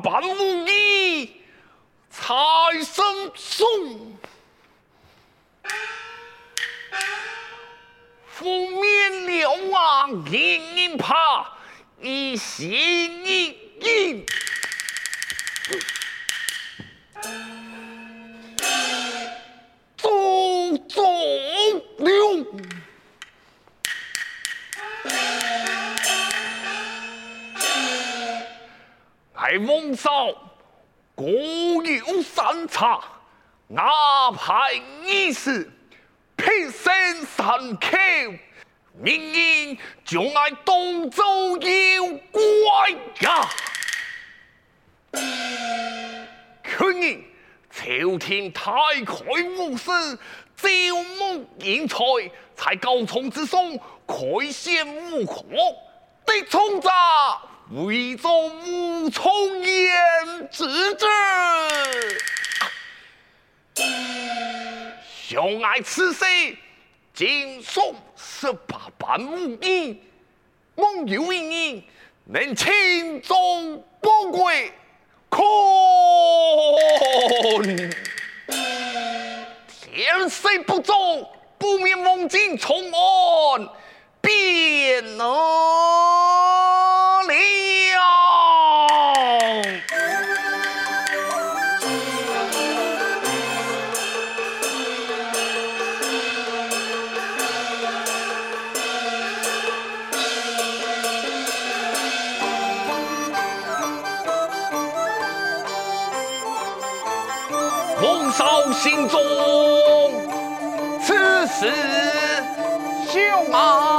十八般武艺才神送，覆面瞭望银银帕，一心一硬。在瓮上各有三茶，阿派一时，平生三口，明年将来东周有怪呀！去年朝廷太开武士，招募英才，在高宗之上开显武功，的从者为做武从言之者。相爱此世，经受十八般武艺，梦有一日能轻装宝贵。看，天色不早，不免梦境重案，变了。嫂心中此时羞恼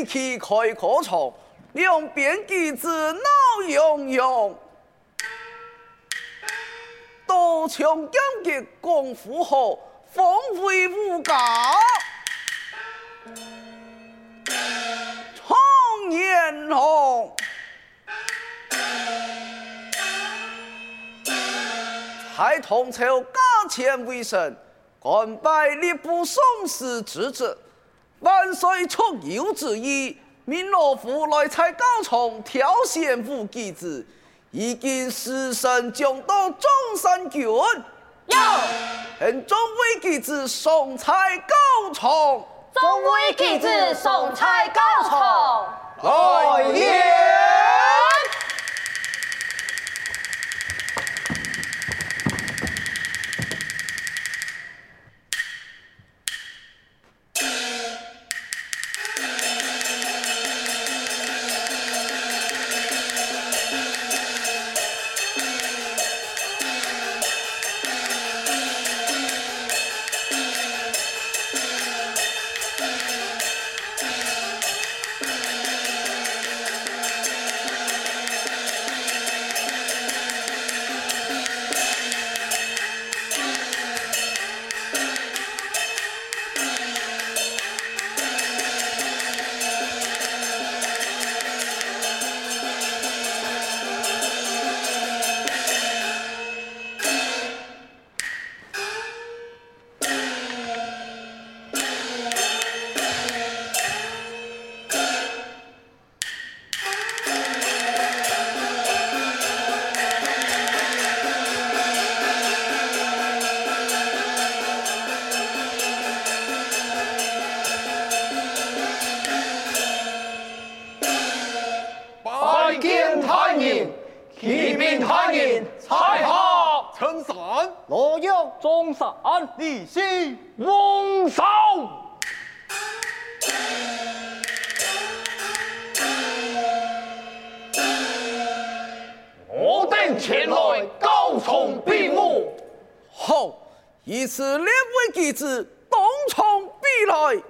一起开课场，两边机子闹洋洋，刀枪剑戟功夫好，风威武刚，常言红，在唐朝家前为神，官拜吏部尚书之职。万岁出游之意，命老夫来采高场挑选武技子，已经师生将到中山郡，有，很众位技子送菜高场，众位技子送菜高场，来也。太爷，彩霞陈山，罗勇，中山，李信，翁嫂。我等前来高崇闭幕。好，以此两位弟子同从必来。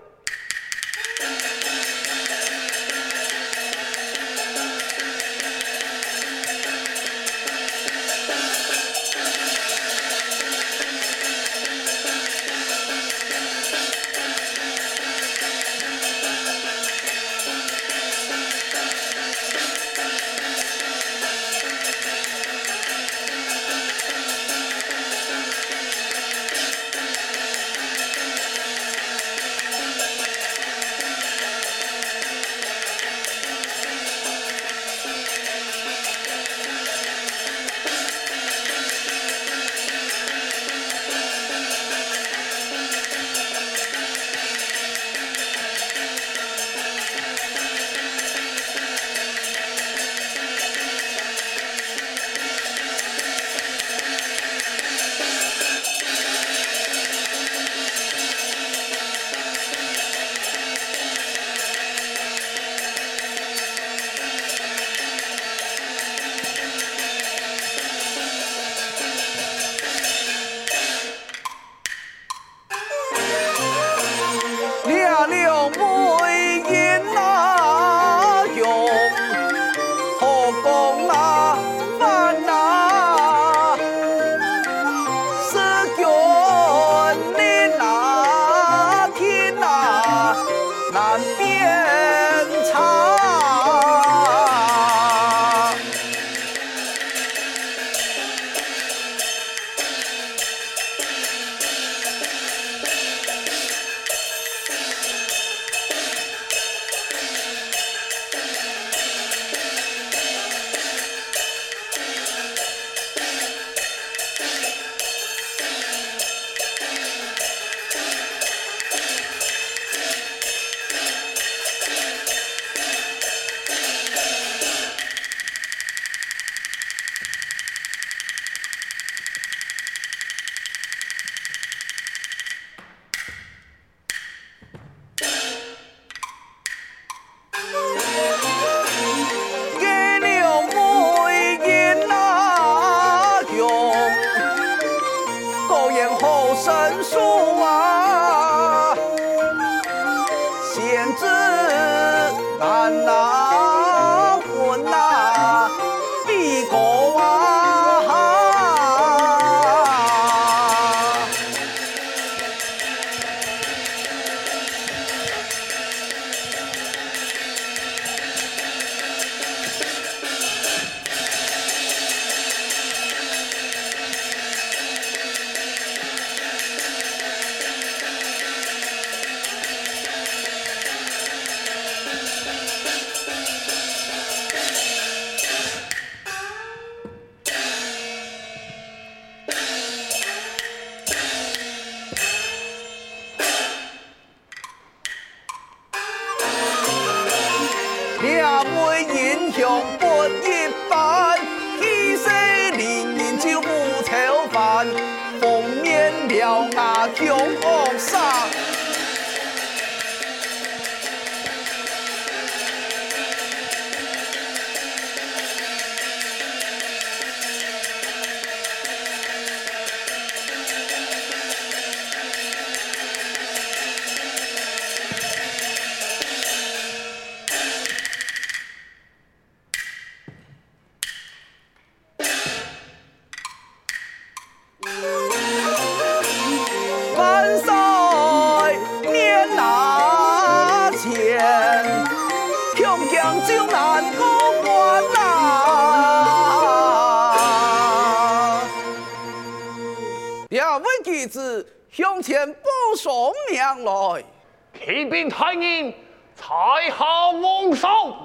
下翁嫂，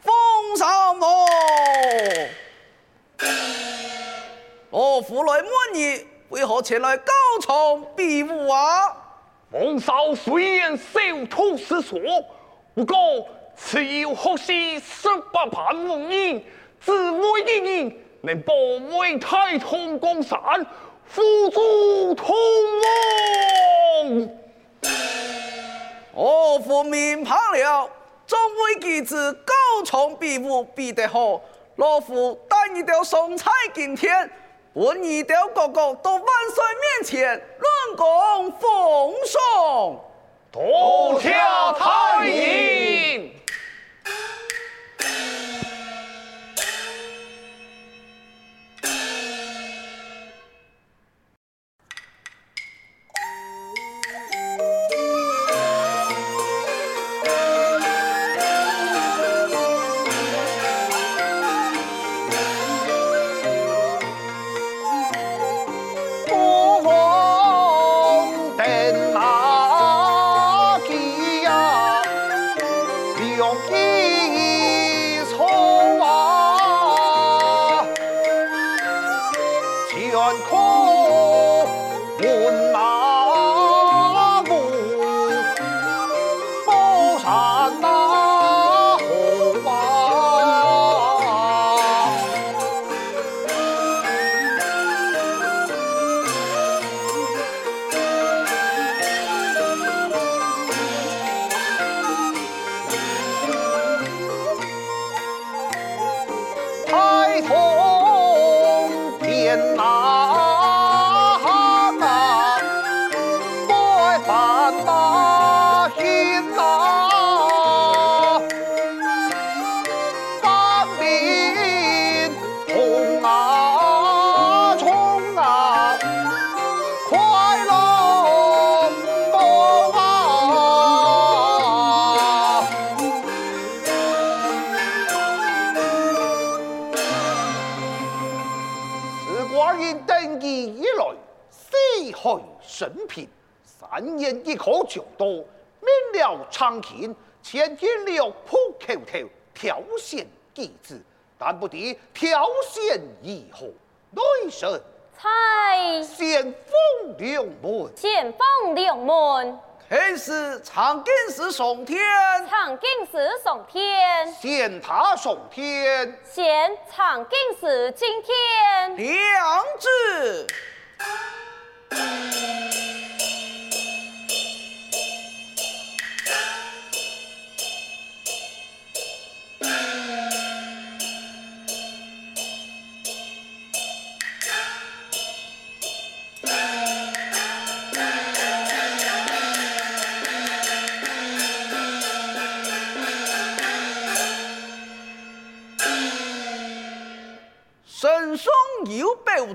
奉上我。我父来满意，为何前来高崇闭幕啊？翁嫂虽然少土失所，不过此有学习十八般武艺，自为一人能保卫太通江山，辅助同盟。我府明判了，众位弟子高崇比武比得好，老夫带你到松菜今天，本你到个个到万岁面前论功奉送，多谢太爷。就多免了长情，前天了破口头，挑选机子，但不知挑选以后内神。猜先锋两门，先锋两门，开始长进士送天，长进士送天，先他送天，仙长进士敬天，两字。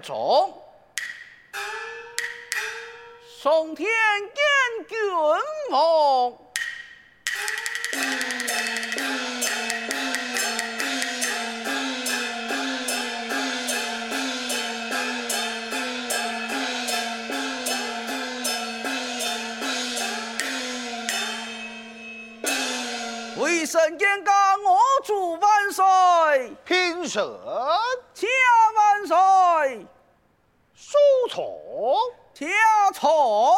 有保重，送天见君王。为神见驾，我祝万岁，平身。驾万岁，书从，驾从。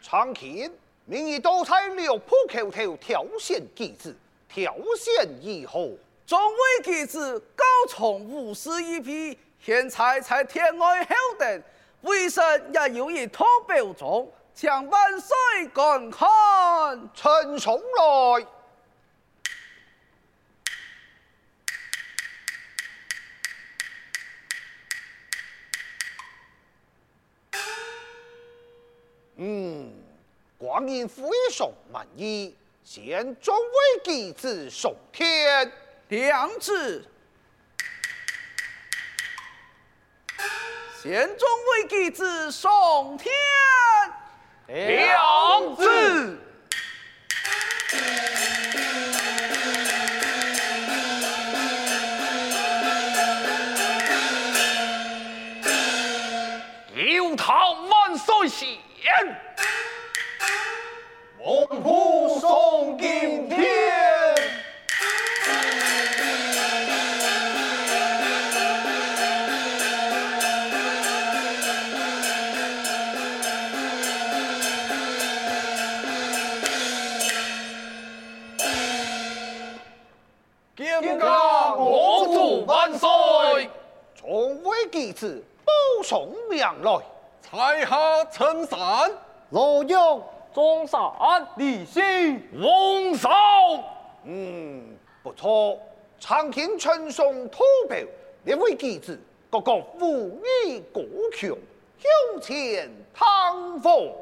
长天。明日都在六铺口头挑选机子，挑选以后，众位弟子高崇无事一批，现在在天外后等，为甚也有一套表中，请万岁观看。呈上来。嗯。光阴非常满意，现众位机子送天，两字。现众位机子送天，两字。有唐万岁贤。红布送金天，金家国主万岁！从未几次保送娘来，才霞称赞，若有。中山李信，王少。嗯，不错，常听称颂吐表，两位弟子个个武艺高强，向前唐风。